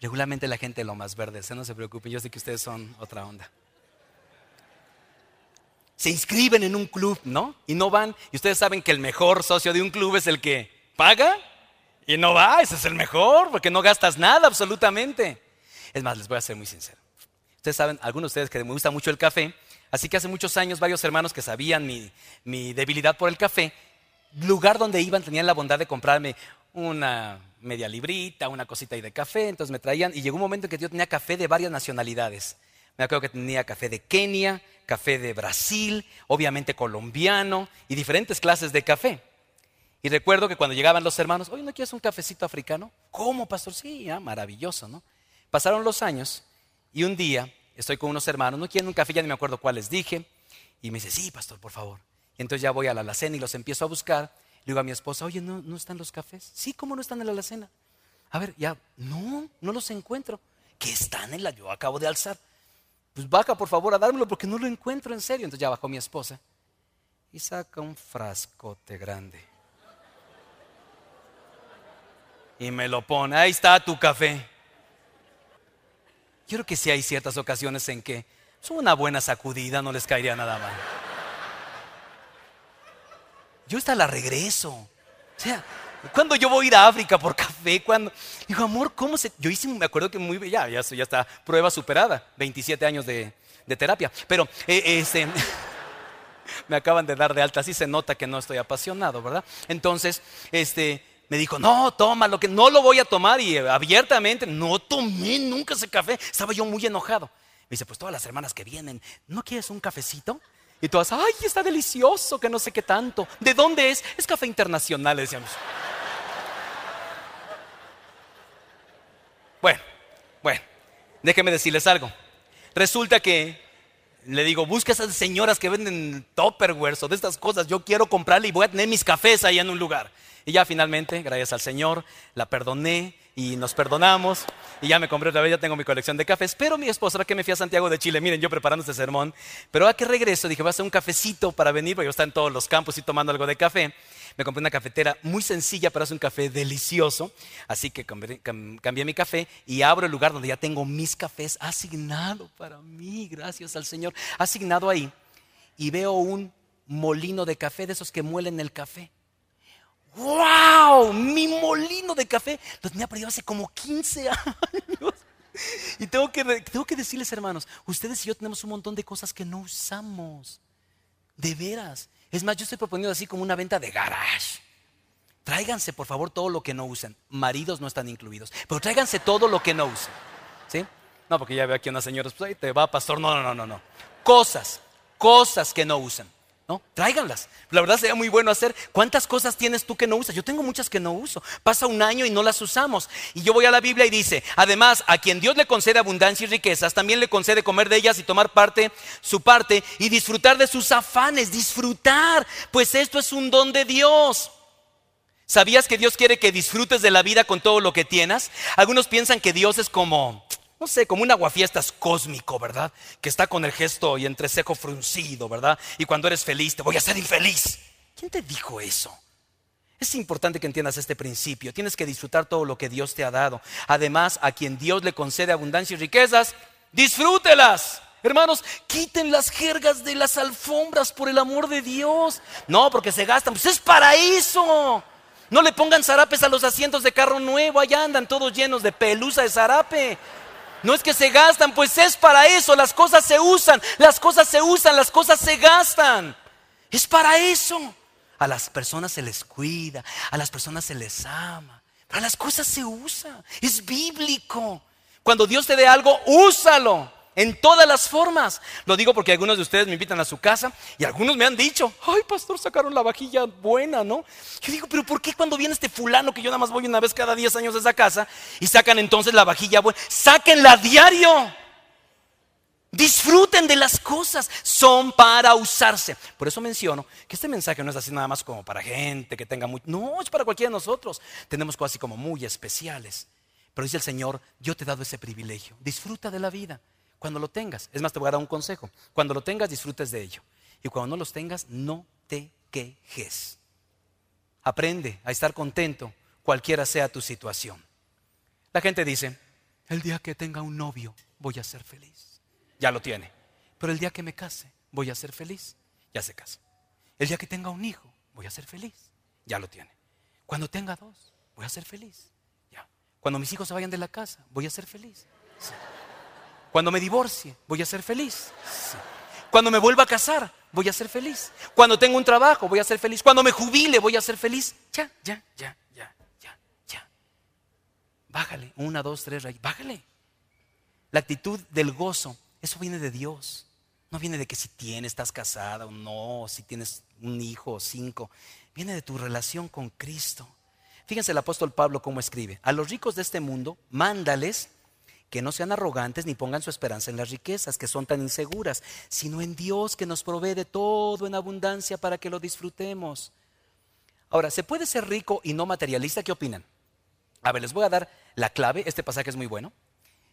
Speaker 2: Regularmente la gente lo más verde, no se preocupen, yo sé que ustedes son otra onda. Se inscriben en un club, ¿no? Y no van. Y ustedes saben que el mejor socio de un club es el que paga y no va. Ese es el mejor, porque no gastas nada absolutamente. Es más, les voy a ser muy sincero. Ustedes saben, algunos de ustedes que me gusta mucho el café, así que hace muchos años varios hermanos que sabían mi, mi debilidad por el café, lugar donde iban tenían la bondad de comprarme una media librita, una cosita ahí de café, entonces me traían y llegó un momento en que yo tenía café de varias nacionalidades. Me acuerdo que tenía café de Kenia, café de Brasil, obviamente colombiano y diferentes clases de café. Y recuerdo que cuando llegaban los hermanos, oye, ¿no quieres un cafecito africano? ¿Cómo, pastor? Sí, ah, maravilloso, ¿no? Pasaron los años y un día estoy con unos hermanos, no quieren un café, ya ni me acuerdo cuáles dije, y me dice, sí, pastor, por favor. Entonces ya voy a la alacena y los empiezo a buscar le digo a mi esposa, oye, ¿no, ¿no están los cafés? Sí, ¿cómo no están en la alacena? A ver, ya, no, no los encuentro. ¿Qué están en la? Yo acabo de alzar. Pues baja, por favor, a dármelo porque no lo encuentro en serio. Entonces ya bajó mi esposa y saca un frascote grande. Y me lo pone, ahí está tu café. Yo creo que sí hay ciertas ocasiones en que es una buena sacudida no les caería nada mal yo esta la regreso. O sea, cuando yo voy a ir a África por café, cuando digo, amor, ¿cómo se.? Yo hice, me acuerdo que muy. Ya, ya, ya está prueba superada, 27 años de, terapia. Pero, eh, este. [LAUGHS] me acaban de dar de alta, así se nota que no estoy apasionado, ¿verdad? Entonces, este. Me dijo, no, toma, lo que no lo voy a tomar. Y abiertamente, no tomé nunca ese café. Estaba yo muy enojado. Me dice, pues todas las hermanas que vienen, ¿no quieres un cafecito? Y todas, ay, está delicioso, que no sé qué tanto. ¿De dónde es? Es café internacional, decíamos. Bueno, bueno, déjenme decirles algo. Resulta que le digo, busca esas señoras que venden Tupperware o de estas cosas. Yo quiero comprarle y voy a tener mis cafés ahí en un lugar. Y ya finalmente, gracias al Señor, la perdoné y nos perdonamos. Y ya me compré otra vez, ya tengo mi colección de cafés. Pero mi esposa, ahora que me fui a Santiago de Chile, miren, yo preparando este sermón. Pero a que regreso, dije, voy a hacer un cafecito para venir, porque yo estaba en todos los campos y tomando algo de café. Me compré una cafetera muy sencilla, pero hace un café delicioso. Así que cambié, mi café y abro el lugar donde ya tengo mis cafés asignado para mí, gracias al Señor. Asignado ahí. Y veo un molino de café de esos que muelen el café. ¡Wow! Mi molino de café lo tenía perdido hace como 15 [LAUGHS] años. Y tengo que, tengo que decirles, hermanos, ustedes y yo tenemos un montón de cosas que no usamos. De veras. Es más, yo estoy proponiendo así como una venta de garage. Tráiganse, por favor, todo lo que no usen. Maridos no están incluidos. Pero tráiganse todo lo que no usen. ¿Sí? No, porque ya veo aquí unas señoras, pues ahí te va, pastor. No, no, no, no, no. Cosas, cosas que no usan. ¿No? Tráiganlas. La verdad sería muy bueno hacer. ¿Cuántas cosas tienes tú que no usas? Yo tengo muchas que no uso. Pasa un año y no las usamos. Y yo voy a la Biblia y dice, además, a quien Dios le concede abundancia y riquezas, también le concede comer de ellas y tomar parte, su parte, y disfrutar de sus afanes, disfrutar, pues esto es un don de Dios. ¿Sabías que Dios quiere que disfrutes de la vida con todo lo que tienes? Algunos piensan que Dios es como no sé, como un aguafiestas cósmico, ¿verdad? Que está con el gesto y entrecejo fruncido, ¿verdad? Y cuando eres feliz, te voy a hacer infeliz. ¿Quién te dijo eso? Es importante que entiendas este principio. Tienes que disfrutar todo lo que Dios te ha dado. Además, a quien Dios le concede abundancia y riquezas, disfrútelas. Hermanos, quiten las jergas de las alfombras por el amor de Dios. No, porque se gastan. Pues es para eso. No le pongan zarapes a los asientos de carro nuevo. Allá andan todos llenos de pelusa de zarape. No es que se gastan, pues es para eso. Las cosas se usan, las cosas se usan, las cosas se gastan. Es para eso. A las personas se les cuida, a las personas se les ama. Para las cosas se usa. Es bíblico. Cuando Dios te dé algo, úsalo en todas las formas. Lo digo porque algunos de ustedes me invitan a su casa y algunos me han dicho, ay pastor, sacaron la vajilla buena, ¿no? Yo digo, pero ¿por qué cuando viene este fulano que yo nada más voy una vez cada 10 años a esa casa y sacan entonces la vajilla buena? Sáquenla diario. Disfruten de las cosas, son para usarse. Por eso menciono que este mensaje no es así nada más como para gente que tenga mucho. No, es para cualquiera de nosotros. Tenemos cosas así como muy especiales. Pero dice el Señor, yo te he dado ese privilegio. Disfruta de la vida. Cuando lo tengas, es más, te voy a dar un consejo. Cuando lo tengas, disfrutes de ello. Y cuando no los tengas, no te quejes. Aprende a estar contento, cualquiera sea tu situación. La gente dice, el día que tenga un novio, voy a ser feliz. Ya lo tiene. Pero el día que me case, voy a ser feliz. Ya se casa. El día que tenga un hijo, voy a ser feliz. Ya lo tiene. Cuando tenga dos, voy a ser feliz. Ya. Cuando mis hijos se vayan de la casa, voy a ser feliz. Cuando me divorcie, voy a ser feliz. Cuando me vuelva a casar, voy a ser feliz. Cuando tenga un trabajo, voy a ser feliz. Cuando me jubile, voy a ser feliz. Ya, ya, ya, ya, ya, ya. Bájale. Una, dos, tres, rayos. Bájale. La actitud del gozo, eso viene de Dios. No viene de que si tienes, estás casada o no, si tienes un hijo o cinco. Viene de tu relación con Cristo. Fíjense el apóstol Pablo cómo escribe. A los ricos de este mundo, mándales que no sean arrogantes ni pongan su esperanza en las riquezas que son tan inseguras, sino en Dios que nos provee de todo en abundancia para que lo disfrutemos. Ahora, ¿se puede ser rico y no materialista? ¿Qué opinan? A ver, les voy a dar la clave, este pasaje es muy bueno,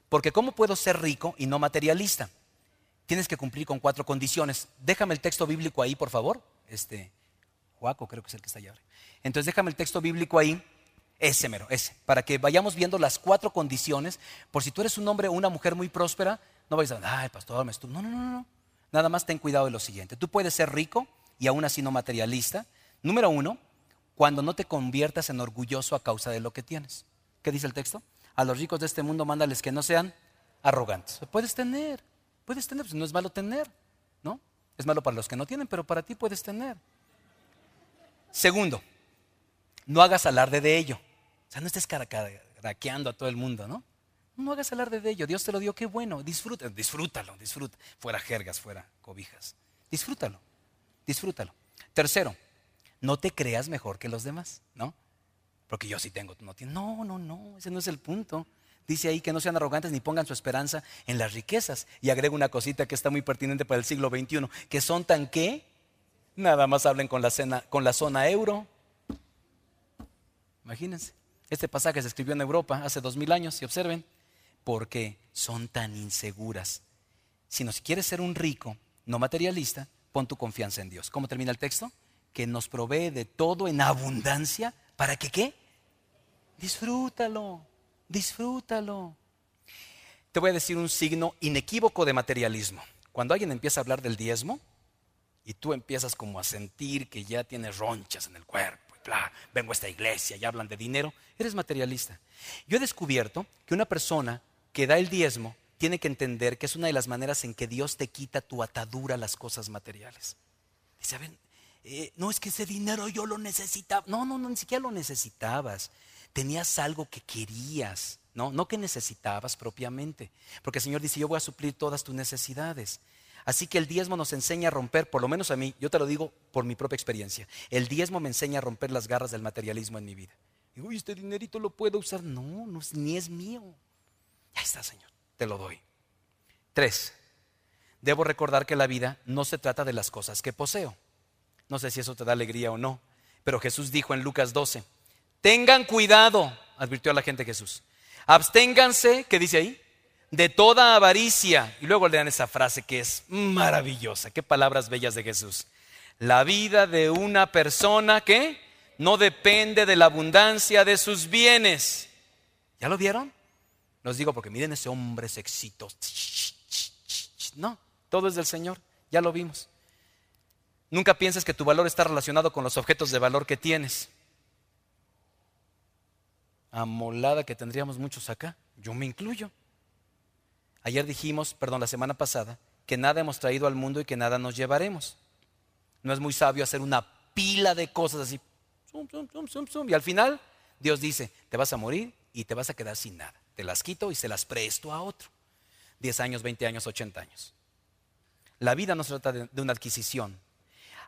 Speaker 2: porque ¿cómo puedo ser rico y no materialista? Tienes que cumplir con cuatro condiciones. Déjame el texto bíblico ahí, por favor. Este, Juaco creo que es el que está allá. Entonces déjame el texto bíblico ahí ese mero, ese. Para que vayamos viendo las cuatro condiciones. Por si tú eres un hombre o una mujer muy próspera, no vais a ay, pastor, me estuvo. No, no, no, no. Nada más ten cuidado de lo siguiente. Tú puedes ser rico y aún así no materialista. Número uno, cuando no te conviertas en orgulloso a causa de lo que tienes. ¿Qué dice el texto? A los ricos de este mundo mándales que no sean arrogantes. Puedes tener, puedes tener, pues no es malo tener, ¿no? Es malo para los que no tienen, pero para ti puedes tener. Segundo, no hagas alarde de ello. O sea, no estés caraqueando a todo el mundo, ¿no? No hagas alarde de ello. Dios te lo dio, qué bueno. Disfruta, disfrútalo, disfruta. Fuera jergas, fuera cobijas. Disfrútalo, disfrútalo. Tercero, no te creas mejor que los demás, ¿no? Porque yo sí tengo, no tienes. No, no, no, ese no es el punto. Dice ahí que no sean arrogantes ni pongan su esperanza en las riquezas. Y agrego una cosita que está muy pertinente para el siglo XXI, que son tan que nada más hablen con la zona euro. Imagínense. Este pasaje se escribió en Europa hace dos mil años y observen, porque son tan inseguras. Si nos quieres ser un rico, no materialista, pon tu confianza en Dios. ¿Cómo termina el texto? Que nos provee de todo en abundancia. ¿Para que qué? Disfrútalo, disfrútalo. Te voy a decir un signo inequívoco de materialismo. Cuando alguien empieza a hablar del diezmo y tú empiezas como a sentir que ya tienes ronchas en el cuerpo, bla, vengo a esta iglesia y hablan de dinero, eres materialista. Yo he descubierto que una persona que da el diezmo tiene que entender que es una de las maneras en que Dios te quita tu atadura a las cosas materiales. Dice, eh, no es que ese dinero yo lo necesitaba. No, no, no, ni siquiera lo necesitabas. Tenías algo que querías, ¿no? No que necesitabas propiamente. Porque el Señor dice, yo voy a suplir todas tus necesidades. Así que el diezmo nos enseña a romper, por lo menos a mí, yo te lo digo por mi propia experiencia, el diezmo me enseña a romper las garras del materialismo en mi vida. Digo, uy, este dinerito lo puedo usar. No, no ni es mío. Ya está, Señor te lo doy. Tres, debo recordar que la vida no se trata de las cosas que poseo. No sé si eso te da alegría o no, pero Jesús dijo en Lucas 12, tengan cuidado, advirtió a la gente Jesús, absténganse, ¿qué dice ahí? De toda avaricia. Y luego lean esa frase que es maravillosa, qué palabras bellas de Jesús. La vida de una persona que no depende de la abundancia de sus bienes. ¿Ya lo vieron? Los digo porque miren ese hombre es exitoso. No, todo es del Señor, ya lo vimos. Nunca pienses que tu valor está relacionado con los objetos de valor que tienes. Amolada que tendríamos muchos acá, yo me incluyo. Ayer dijimos, perdón, la semana pasada, que nada hemos traído al mundo y que nada nos llevaremos. No es muy sabio hacer una pila de cosas así, y al final Dios dice, te vas a morir y te vas a quedar sin nada. Te las quito y se las presto a otro. 10 años, 20 años, 80 años. La vida no se trata de, una adquisición.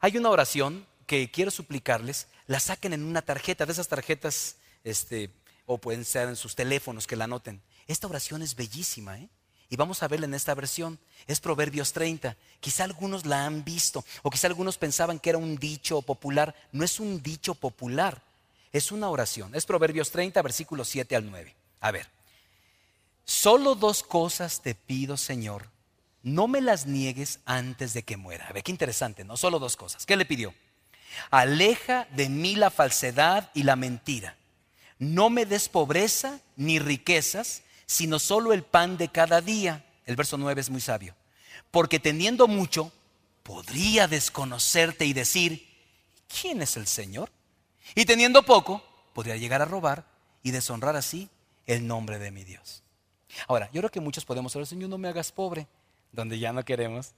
Speaker 2: Hay una oración que quiero suplicarles, la saquen en una tarjeta, de esas tarjetas, este, o pueden ser en sus teléfonos que la anoten. Esta oración es bellísima, ¿eh? Y vamos a verla en esta versión. Es Proverbios 30. Quizá algunos la han visto, o quizá algunos pensaban que era un dicho popular. No es un dicho popular, es una oración. Es Proverbios 30, versículos 7 al 9. A ver. Solo dos cosas te pido, Señor. No me las niegues antes de que muera. A ver, qué interesante, ¿no? Solo dos cosas. ¿Qué le pidió? Aleja de mí la falsedad y la mentira. No me des pobreza ni riquezas, sino solo el pan de cada día. El verso 9 es muy sabio. Porque teniendo mucho, podría desconocerte y decir, ¿quién es el Señor? Y teniendo poco, podría llegar a robar y deshonrar así el nombre de mi Dios. Ahora, yo creo que muchos podemos orar, Señor, no me hagas pobre. Donde ya no queremos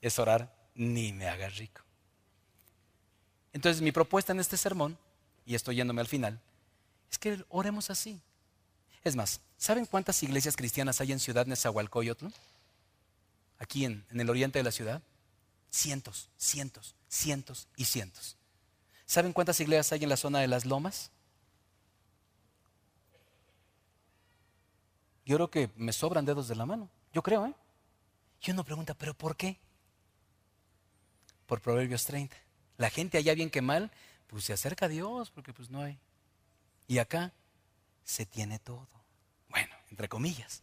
Speaker 2: es orar, ni me hagas rico. Entonces, mi propuesta en este sermón, y estoy yéndome al final, es que oremos así. Es más, ¿saben cuántas iglesias cristianas hay en Ciudad Nezahualcóyotl? Aquí en, en el oriente de la ciudad. Cientos, cientos, cientos y cientos. ¿Saben cuántas iglesias hay en la zona de las lomas? Yo creo que me sobran dedos de la mano. Yo creo, ¿eh? Y uno pregunta, ¿pero por qué? Por Proverbios 30. La gente allá bien que mal, pues se acerca a Dios porque pues no hay. Y acá se tiene todo. Bueno, entre comillas.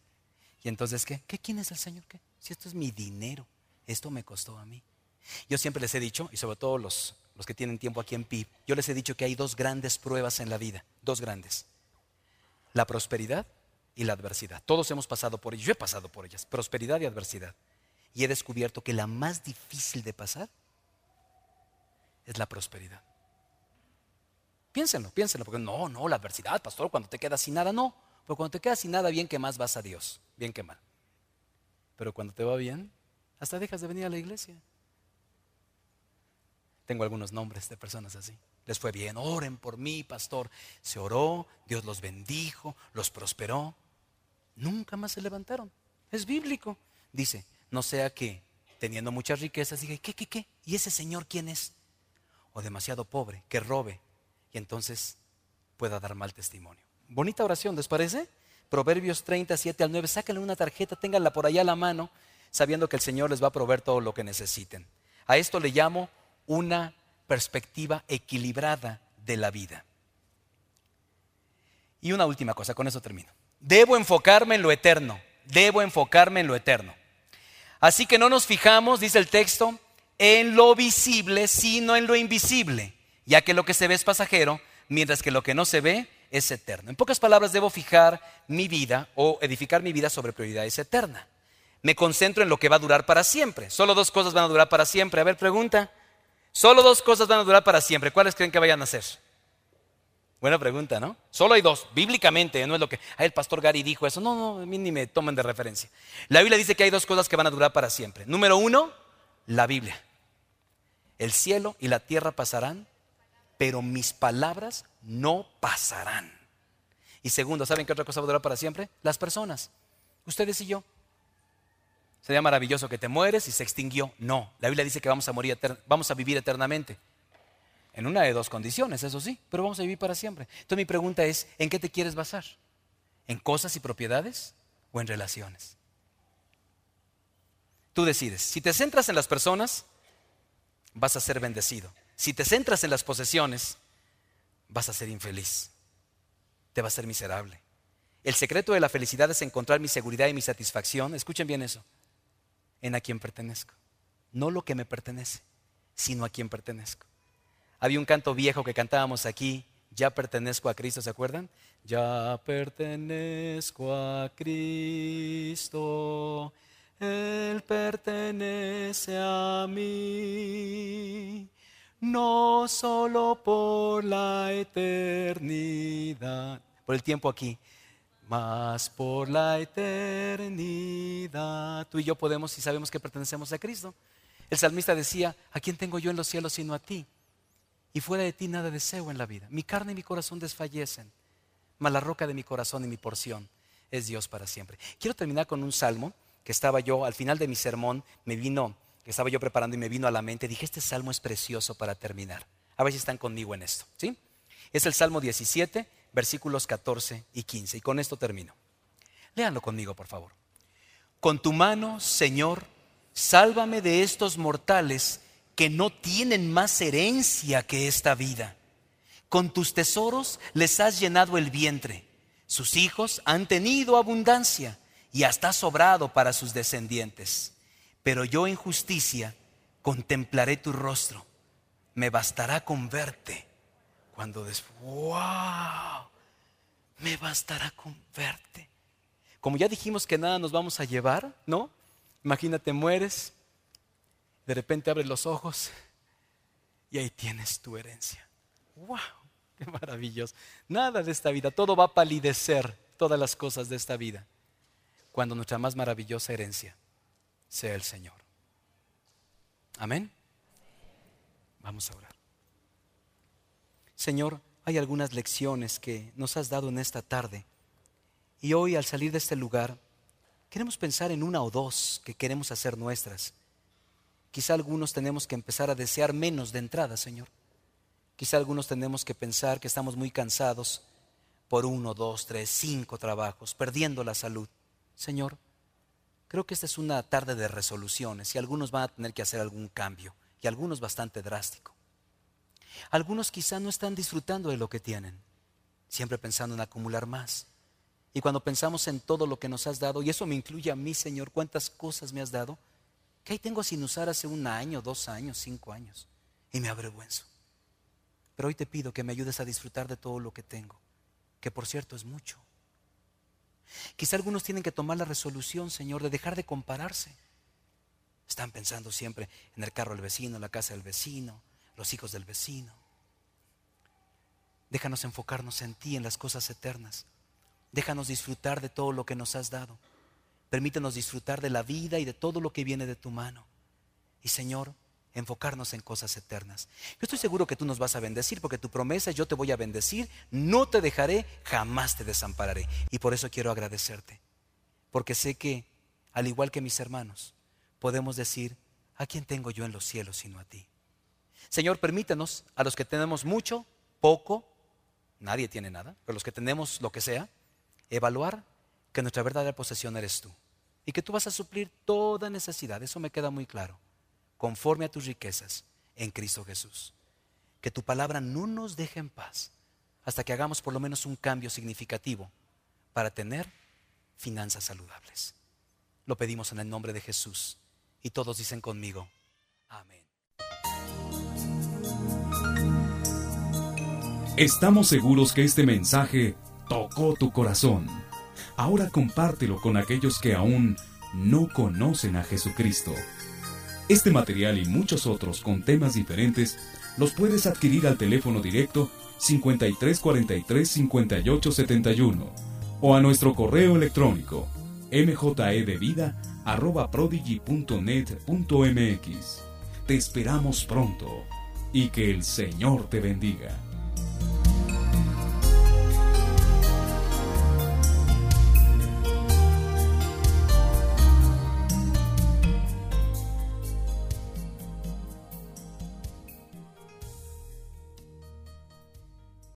Speaker 2: Y entonces, ¿qué? ¿Qué quién es el Señor? ¿Qué? Si esto es mi dinero, esto me costó a mí. Yo siempre les he dicho, y sobre todo los, los que tienen tiempo aquí en PIB, yo les he dicho que hay dos grandes pruebas en la vida, dos grandes. La prosperidad y la adversidad. Todos hemos pasado por ellas, yo he pasado por ellas, prosperidad y adversidad. Y he descubierto que la más difícil de pasar es la prosperidad. Piénsenlo, piénsenlo, porque no, no, la adversidad, pastor, cuando te quedas sin nada, no. Pero cuando te quedas sin nada, bien que más vas a Dios, bien que mal. Pero cuando te va bien, hasta dejas de venir a la iglesia. Tengo algunos nombres de personas así. Les fue bien, oren por mí, pastor. Se oró, Dios los bendijo, los prosperó nunca más se levantaron. Es bíblico. Dice, no sea que teniendo muchas riquezas diga, ¿qué, qué, qué? ¿Y ese señor quién es? O demasiado pobre, que robe entonces pueda dar mal testimonio. Bonita oración, ¿les parece? Proverbios 37 al 9. Sáquenle una tarjeta, ténganla por allá a la mano, sabiendo que el Señor les va a proveer todo lo que necesiten. A esto le llamo una perspectiva equilibrada de la vida. Y una última cosa, con eso termino. Debo enfocarme en lo eterno, debo enfocarme en lo eterno. Así que no nos fijamos, dice el texto, en lo visible, sino en lo invisible, ya que lo que se ve es pasajero, mientras que lo que no se ve es eterno. En pocas palabras, debo fijar mi vida o edificar mi vida sobre prioridades eternas. Me concentro en lo que va a durar para siempre. Solo dos cosas van a durar para siempre. A ver, pregunta. Solo dos cosas van a durar para siempre. ¿Cuáles creen que vayan a ser? Buena pregunta, ¿no? Solo hay dos, bíblicamente, no es lo que el pastor Gary dijo eso. No, no, a mí ni me tomen de referencia. La Biblia dice que hay dos cosas que van a durar para siempre. Número uno, la Biblia. El cielo y la tierra pasarán, pero mis palabras no pasarán. Y segundo, ¿saben qué otra cosa va a durar para siempre? Las personas. Ustedes y yo. Sería maravilloso que te mueres y se extinguió. No, la Biblia dice que vamos a morir, vamos a vivir eternamente. En una de dos condiciones, eso sí, pero vamos a vivir para siempre. Entonces mi pregunta es, ¿en qué te quieres basar? ¿En cosas y propiedades o en relaciones? Tú decides. Si te centras en las personas, vas a ser bendecido. Si te centras en las posesiones, vas a ser infeliz. Te va a ser miserable. El secreto de la felicidad es encontrar mi seguridad y mi satisfacción. Escuchen bien eso en a quien pertenezco. No lo que me pertenece, sino a quien pertenezco. Había un canto viejo que cantábamos aquí, ya pertenezco a Cristo, ¿se acuerdan? Ya pertenezco a Cristo, Él pertenece a mí, no solo por la eternidad, por el tiempo aquí, más por la eternidad. Tú y yo podemos y sabemos que pertenecemos a Cristo. El salmista decía, ¿a quién tengo yo en los cielos sino a ti? Y fuera de ti nada deseo en la vida. Mi carne y mi corazón desfallecen, mas la roca de mi corazón y mi porción es Dios para siempre. Quiero terminar con un salmo que estaba yo, al final de mi sermón, me vino, que estaba yo preparando y me vino a la mente. Dije, este salmo es precioso para terminar. A ver si están conmigo en esto. ¿sí? Es el Salmo 17, versículos 14 y 15. Y con esto termino. Léanlo conmigo, por favor. Con tu mano, Señor, sálvame de estos mortales que no tienen más herencia que esta vida. Con tus tesoros les has llenado el vientre. Sus hijos han tenido abundancia y hasta sobrado para sus descendientes. Pero yo en justicia contemplaré tu rostro. Me bastará con verte cuando después, wow, me bastará con verte. Como ya dijimos que nada nos vamos a llevar, ¿no? Imagínate, mueres, de repente abres los ojos y ahí tienes tu herencia. ¡Wow! ¡Qué maravilloso! Nada de esta vida, todo va a palidecer, todas las cosas de esta vida, cuando nuestra más maravillosa herencia sea el Señor. Amén. Vamos a orar. Señor, hay algunas lecciones que nos has dado en esta tarde. Y hoy al salir de este lugar, queremos pensar en una o dos que queremos hacer nuestras. Quizá algunos tenemos que empezar a desear menos de entrada, Señor. Quizá algunos tenemos que pensar que estamos muy cansados por uno, dos, tres, cinco trabajos, perdiendo la salud. Señor, creo que esta es una tarde de resoluciones y algunos van a tener que hacer algún cambio y algunos bastante drástico. Algunos quizá no están disfrutando de lo que tienen, siempre pensando en acumular más. Y cuando pensamos en todo lo que nos has dado, y eso me incluye a mí, Señor, cuántas cosas me has dado, que ahí tengo sin usar hace un año, dos años, cinco años, y me avergüenzo. Pero hoy te pido que me ayudes a disfrutar de todo lo que tengo, que por cierto es mucho. Quizá algunos tienen que tomar la resolución, Señor, de dejar de compararse. Están pensando siempre en el carro del vecino, la casa del vecino, los hijos del vecino. Déjanos enfocarnos en ti, en las cosas eternas. Déjanos disfrutar de todo lo que nos has dado. Permítenos disfrutar de la vida y de todo lo que viene de tu mano. Y Señor, enfocarnos en cosas eternas. Yo estoy seguro que tú nos vas a bendecir porque tu promesa es yo te voy a bendecir, no te dejaré, jamás te desampararé. Y por eso quiero agradecerte. Porque sé que, al igual que mis hermanos, podemos decir, ¿a quién tengo yo en los cielos sino a ti? Señor, permítenos a los que tenemos mucho, poco, nadie tiene nada, pero los que tenemos lo que sea, evaluar que nuestra verdadera posesión eres tú y que tú vas a suplir toda necesidad, eso me queda muy claro, conforme a tus riquezas en Cristo Jesús. Que tu palabra no nos deje en paz hasta que hagamos por lo menos un cambio significativo para tener finanzas saludables. Lo pedimos en el nombre de Jesús y todos dicen conmigo, amén.
Speaker 1: Estamos seguros que este mensaje tocó tu corazón. Ahora compártelo con aquellos que aún no conocen a Jesucristo. Este material y muchos otros con temas diferentes los puedes adquirir al teléfono directo 5343 5871 o a nuestro correo electrónico mjedevida@prodigy.net.mx. Te esperamos pronto y que el Señor te bendiga.